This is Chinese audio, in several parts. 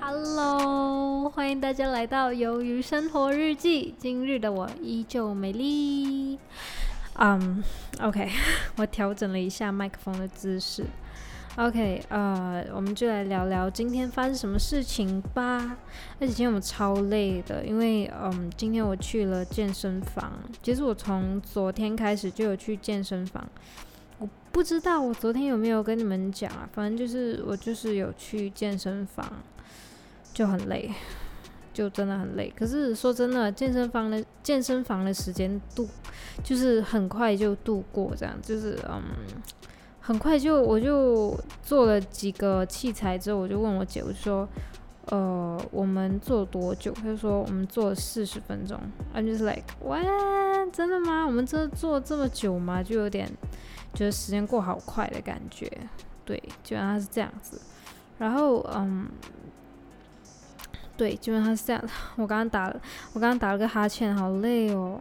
Hello，欢迎大家来到《鱿鱼生活日记》。今日的我依旧美丽。嗯，OK，我调整了一下麦克风的姿势。OK，呃，我们就来聊聊今天发生什么事情吧。而且今天我超累的，因为嗯，今天我去了健身房。其实我从昨天开始就有去健身房。不知道我昨天有没有跟你们讲啊？反正就是我就是有去健身房，就很累，就真的很累。可是说真的，健身房的健身房的时间度就是很快就度过，这样就是嗯。很快就我就做了几个器材之后，我就问我姐，我说，呃，我们做多久？她就说我们做四十分钟。I'm just like，哇，真的吗？我们这做这么久吗？就有点觉得时间过好快的感觉。对，基本上是这样子。然后，嗯，对，基本上是这样。我刚刚打了，我刚刚打了个哈欠，好累哦。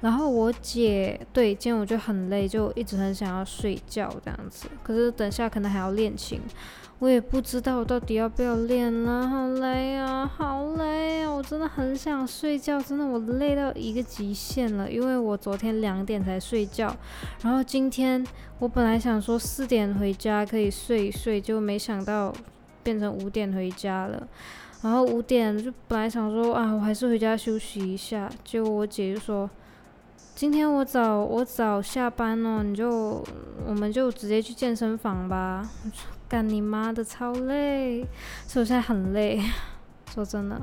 然后我姐对，今天我就很累，就一直很想要睡觉这样子。可是等下可能还要练琴，我也不知道我到底要不要练了，好累啊，好累！真的很想睡觉，真的我累到一个极限了。因为我昨天两点才睡觉，然后今天我本来想说四点回家可以睡一睡，就没想到变成五点回家了。然后五点就本来想说啊，我还是回家休息一下，结果我姐就说。今天我早我早下班了，你就我们就直接去健身房吧。干你妈的，超累！所以我现在很累。说真的，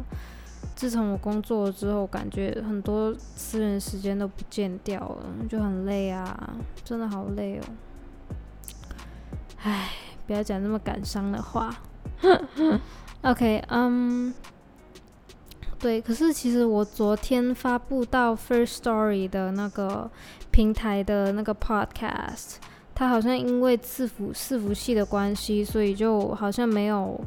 自从我工作了之后，感觉很多私人时间都不见掉了，就很累啊，真的好累哦。唉，不要讲那么感伤的话。OK，嗯。对，可是其实我昨天发布到 First Story 的那个平台的那个 Podcast，它好像因为伺服伺服器的关系，所以就好像没有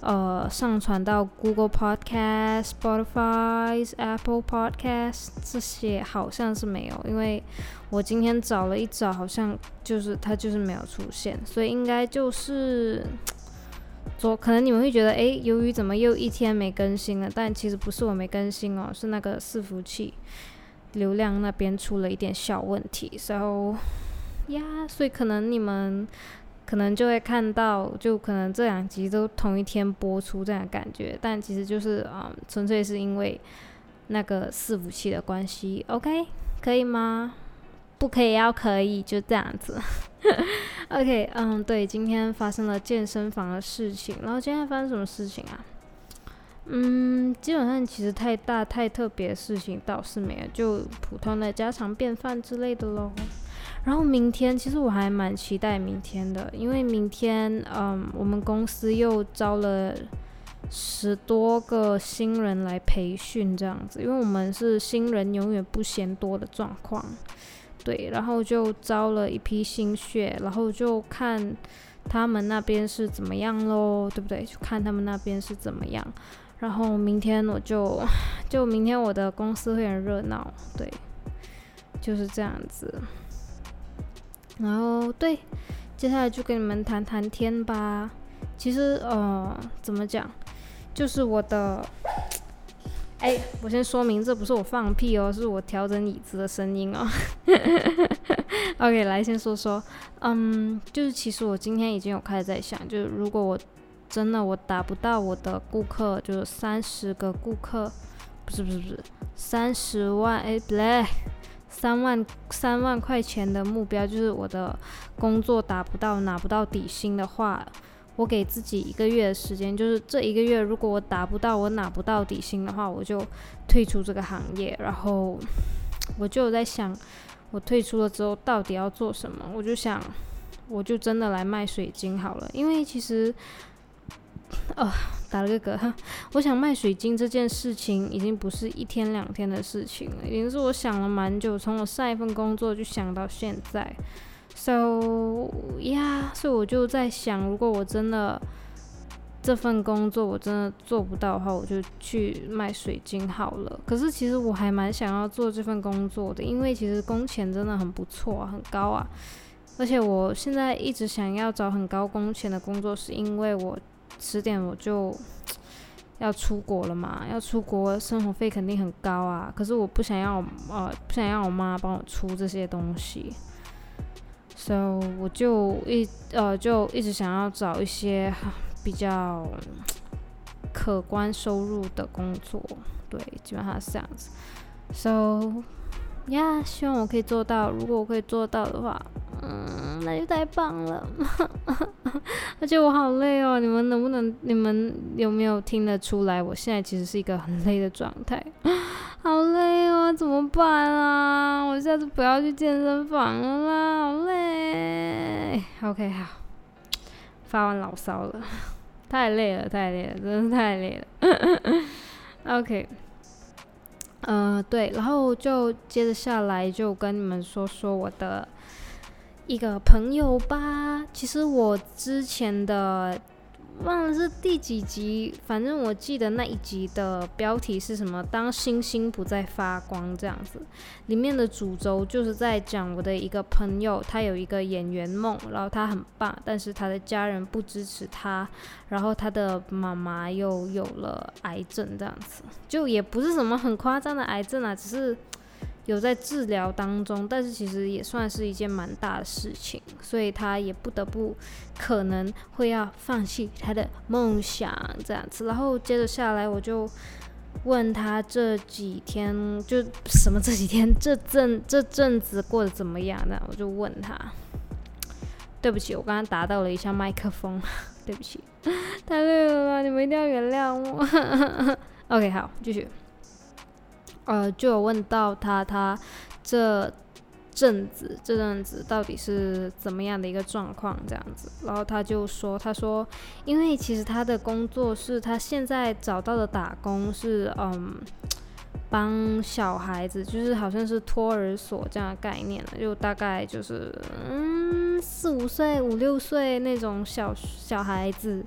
呃上传到 Google Podcast、Spotify、Apple Podcast 这些，好像是没有。因为我今天找了一找，好像就是它就是没有出现，所以应该就是。昨可能你们会觉得，哎，由于怎么又一天没更新了？但其实不是我没更新哦，是那个伺服器流量那边出了一点小问题。So，呀，所以可能你们可能就会看到，就可能这两集都同一天播出这样的感觉。但其实就是啊，纯粹是因为那个伺服器的关系。OK，可以吗？不可以，要可以，就这样子。OK，嗯，对，今天发生了健身房的事情，然后今天发生什么事情啊？嗯，基本上其实太大太特别的事情倒是没有，就普通的家常便饭之类的咯。然后明天其实我还蛮期待明天的，因为明天嗯，我们公司又招了十多个新人来培训这样子，因为我们是新人永远不嫌多的状况。对，然后就招了一批新血，然后就看他们那边是怎么样喽，对不对？就看他们那边是怎么样。然后明天我就，就明天我的公司会很热闹，对，就是这样子。然后对，接下来就跟你们谈谈天吧。其实呃，怎么讲，就是我的。哎，我先说明，这不是我放屁哦，是我调整椅子的声音哦。OK，来先说说，嗯，就是其实我今天已经有开始在想，就是如果我真的我达不到我的顾客，就是三十个顾客，不是不是不是，三十万，哎，不对，三万三万块钱的目标，就是我的工作达不到拿不到底薪的话。我给自己一个月的时间，就是这一个月，如果我达不到，我拿不到底薪的话，我就退出这个行业。然后我就在想，我退出了之后到底要做什么？我就想，我就真的来卖水晶好了。因为其实，呃，打了个嗝，我想卖水晶这件事情已经不是一天两天的事情了，已经是我想了蛮久，从我上一份工作就想到现在。So 呀，所以我就在想，如果我真的这份工作我真的做不到的话，我就去卖水晶好了。可是其实我还蛮想要做这份工作的，因为其实工钱真的很不错，很高啊。而且我现在一直想要找很高工钱的工作，是因为我十点我就要出国了嘛，要出国生活费肯定很高啊。可是我不想要呃不想要我妈帮我出这些东西，so 我就一呃就一直想要找一些比较可观收入的工作，对，基本上是这样子。So 呀，希望我可以做到。如果我可以做到的话。嗯，那就太棒了，而且我好累哦。你们能不能，你们有没有听得出来？我现在其实是一个很累的状态，好累哦，怎么办啊？我下次不要去健身房了啦，好累。OK，好，发完牢骚了，太累了，太累了，真的太累了。OK，嗯，对，然后就接着下来就跟你们说说我的。一个朋友吧，其实我之前的忘了是第几集，反正我记得那一集的标题是什么？当星星不再发光这样子，里面的主轴就是在讲我的一个朋友，他有一个演员梦，然后他很棒，但是他的家人不支持他，然后他的妈妈又有了癌症这样子，就也不是什么很夸张的癌症啊，只是。有在治疗当中，但是其实也算是一件蛮大的事情，所以他也不得不可能会要放弃他的梦想这样子。然后接着下来，我就问他这几天就什么这几天这阵这阵子过得怎么样？那我就问他，对不起，我刚刚打到了一下麦克风，对不起，太累了，你们一定要原谅我。OK，好，继续。呃，就有问到他，他这阵子这阵子到底是怎么样的一个状况这样子，然后他就说，他说，因为其实他的工作是他现在找到的打工是，嗯，帮小孩子，就是好像是托儿所这样的概念了，就大概就是，嗯，四五岁、五六岁那种小小孩子。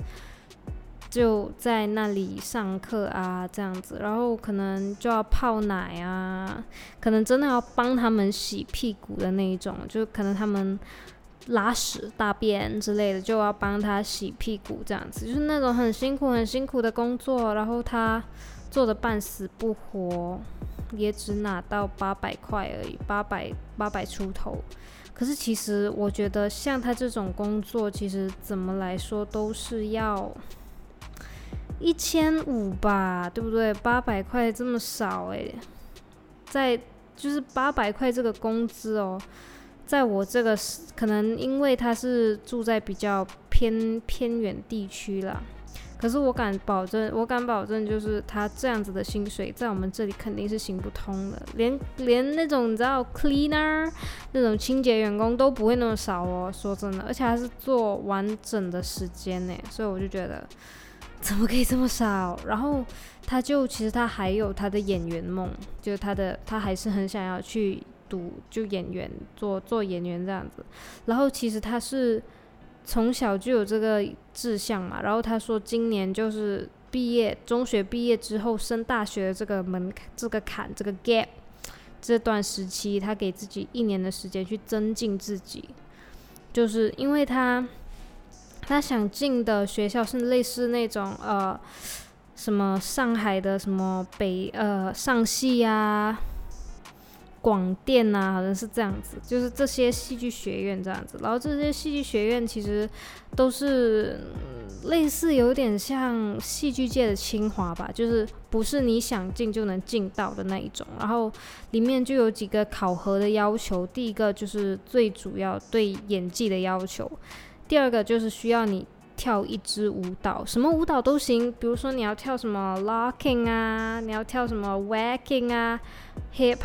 就在那里上课啊，这样子，然后可能就要泡奶啊，可能真的要帮他们洗屁股的那一种，就可能他们拉屎大便之类的，就要帮他洗屁股这样子，就是那种很辛苦很辛苦的工作，然后他做的半死不活，也只拿到八百块而已，八百八百出头。可是其实我觉得像他这种工作，其实怎么来说都是要。一千五吧，对不对？八百块这么少诶，在就是八百块这个工资哦，在我这个可能因为他是住在比较偏偏远地区啦，可是我敢保证，我敢保证，就是他这样子的薪水在我们这里肯定是行不通的，连连那种你知道 cleaner 那种清洁员工都不会那么少哦，说真的，而且还是做完整的时间呢，所以我就觉得。怎么可以这么少？然后他就其实他还有他的演员梦，就是他的他还是很想要去读就演员做做演员这样子。然后其实他是从小就有这个志向嘛。然后他说今年就是毕业中学毕业之后升大学的这个门这个坎这个 gap 这段时期，他给自己一年的时间去增进自己，就是因为他。他想进的学校是类似那种呃，什么上海的什么北呃上戏呀、广电呐，好像是这样子，就是这些戏剧学院这样子。然后这些戏剧学院其实都是类似有点像戏剧界的清华吧，就是不是你想进就能进到的那一种。然后里面就有几个考核的要求，第一个就是最主要对演技的要求。第二个就是需要你跳一支舞蹈，什么舞蹈都行。比如说你要跳什么 locking 啊，你要跳什么 wacking 啊，hip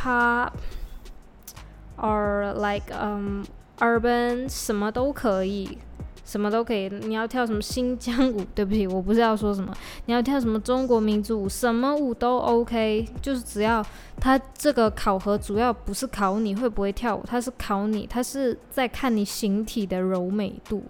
hop，or like um urban，什么都可以。什么都可以，你要跳什么新疆舞？对不起，我不知道说什么。你要跳什么中国民族舞？什么舞都 OK，就是只要它这个考核主要不是考你会不会跳舞，它是考你，它是在看你形体的柔美度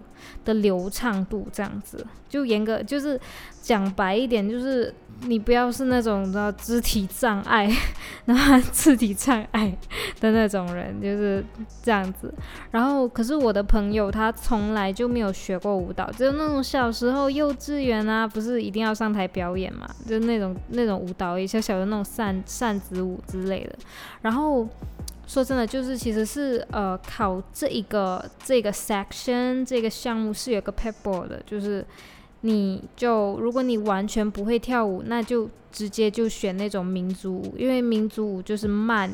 的流畅度这样子。就严格就是讲白一点，就是你不要是那种的肢体障碍，然后肢体障碍的那种人，就是这样子。然后，可是我的朋友他从来就没有学过舞蹈，就那种小时候幼稚园啊，不是一定要上台表演嘛，就那种那种舞蹈，一小小的那种扇扇子舞之类的。然后说真的，就是其实是呃考这一个这个 section 这个项目是有个 paper 的，就是。你就如果你完全不会跳舞，那就直接就选那种民族舞，因为民族舞就是慢，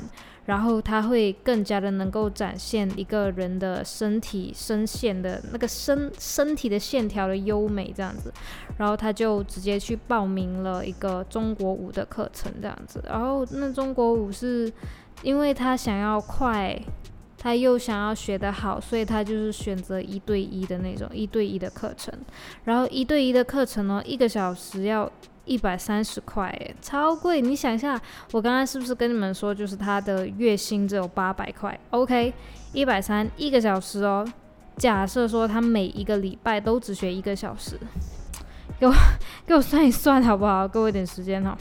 然后它会更加的能够展现一个人的身体身线的那个身身体的线条的优美这样子，然后他就直接去报名了一个中国舞的课程这样子，然后那中国舞是因为他想要快。他又想要学得好，所以他就是选择一对一的那种一对一的课程。然后一对一的课程呢，一个小时要一百三十块，超贵！你想一下，我刚刚是不是跟你们说，就是他的月薪只有八百块？OK，一百三一个小时哦。假设说他每一个礼拜都只学一个小时，给我给我算一算好不好？给我一点时间哈。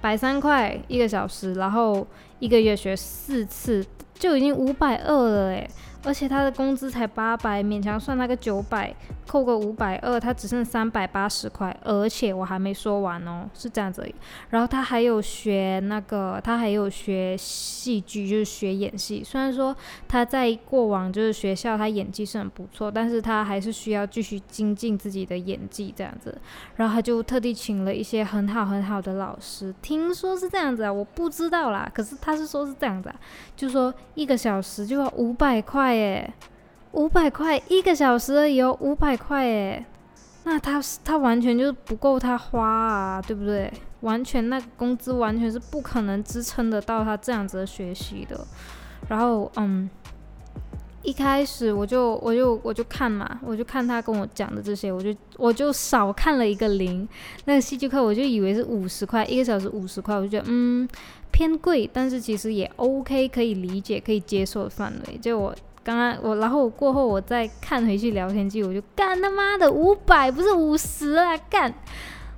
百三块一个小时，然后一个月学四次。就已经五百二了诶。而且他的工资才八百，勉强算他个九百，扣个五百二，他只剩三百八十块。而且我还没说完哦，是这样子。然后他还有学那个，他还有学戏剧，就是学演戏。虽然说他在过往就是学校他演技是很不错，但是他还是需要继续精进自己的演技这样子。然后他就特地请了一些很好很好的老师，听说是这样子啊，我不知道啦。可是他是说是这样子啊，就说一个小时就要五百块。耶，五百块一个小时而已哦，五百块耶，那他他完全就是不够他花啊，对不对？完全那个工资完全是不可能支撑得到他这样子的学习的。然后，嗯，一开始我就我就我就看嘛，我就看他跟我讲的这些，我就我就少看了一个零。那个戏剧课我就以为是五十块一个小时，五十块，我就觉得嗯偏贵，但是其实也 OK，可以理解，可以接受的范围。就我。刚刚我，然后我过后我再看回去聊天记录，我就干他妈的五百不是五十啊干！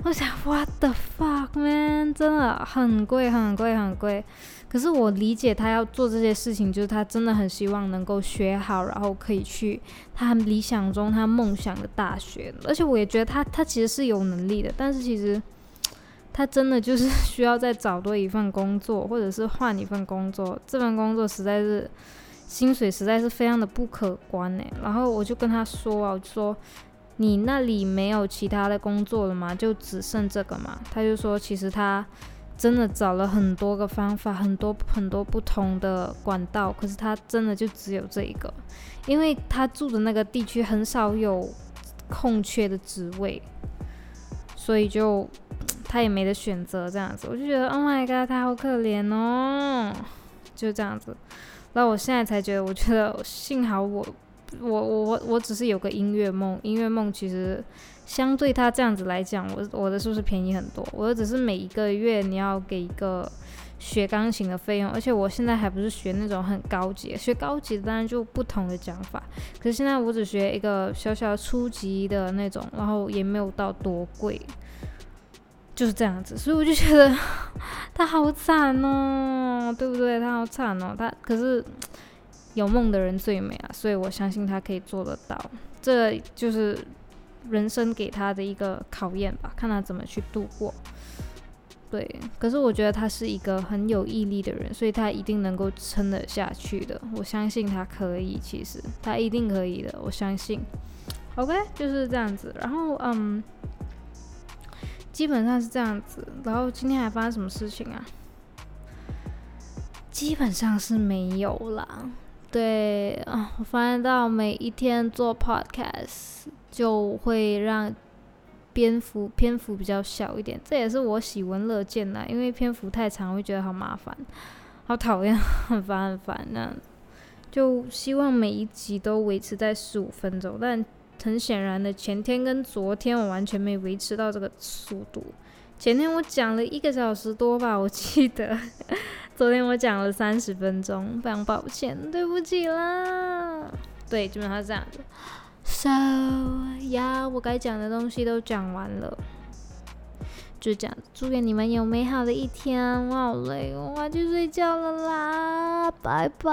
我想 What the fuck man，真的很贵很贵很贵。可是我理解他要做这些事情，就是他真的很希望能够学好，然后可以去他理想中他梦想的大学。而且我也觉得他他其实是有能力的，但是其实 他真的就是需要再找多一份工作，或者是换一份工作。这份工作实在是。薪水实在是非常的不可观呢。然后我就跟他说啊，我说你那里没有其他的工作了吗？就只剩这个嘛？他就说其实他真的找了很多个方法，很多很多不同的管道，可是他真的就只有这一个，因为他住的那个地区很少有空缺的职位，所以就他也没得选择这样子。我就觉得 Oh my god，他好可怜哦，就这样子。那我现在才觉得，我觉得幸好我，我我我我只是有个音乐梦，音乐梦其实相对他这样子来讲，我我的是不是便宜很多？我只是每一个月你要给一个学钢琴的费用，而且我现在还不是学那种很高级，学高级当然就不同的讲法。可是现在我只学一个小小初级的那种，然后也没有到多贵。就是这样子，所以我就觉得他好惨哦，对不对？他好惨哦，他可是有梦的人最美啊，所以我相信他可以做得到。这就是人生给他的一个考验吧，看他怎么去度过。对，可是我觉得他是一个很有毅力的人，所以他一定能够撑得下去的。我相信他可以，其实他一定可以的，我相信。OK，就是这样子。然后，嗯。基本上是这样子，然后今天还发生什么事情啊？基本上是没有啦。对啊，我发现到每一天做 podcast 就会让篇幅篇幅比较小一点，这也是我喜闻乐见的，因为篇幅太长会觉得好麻烦，好讨厌，很烦很烦那样。就希望每一集都维持在十五分钟，但。很显然的，前天跟昨天我完全没维持到这个速度。前天我讲了一个小时多吧，我记得。昨天我讲了三十分钟，非常抱歉，对不起啦。对，基本上是这样子。So 呀，我该讲的东西都讲完了。就这样，祝愿你们有美好的一天。我好累，我要去睡觉了啦，拜拜。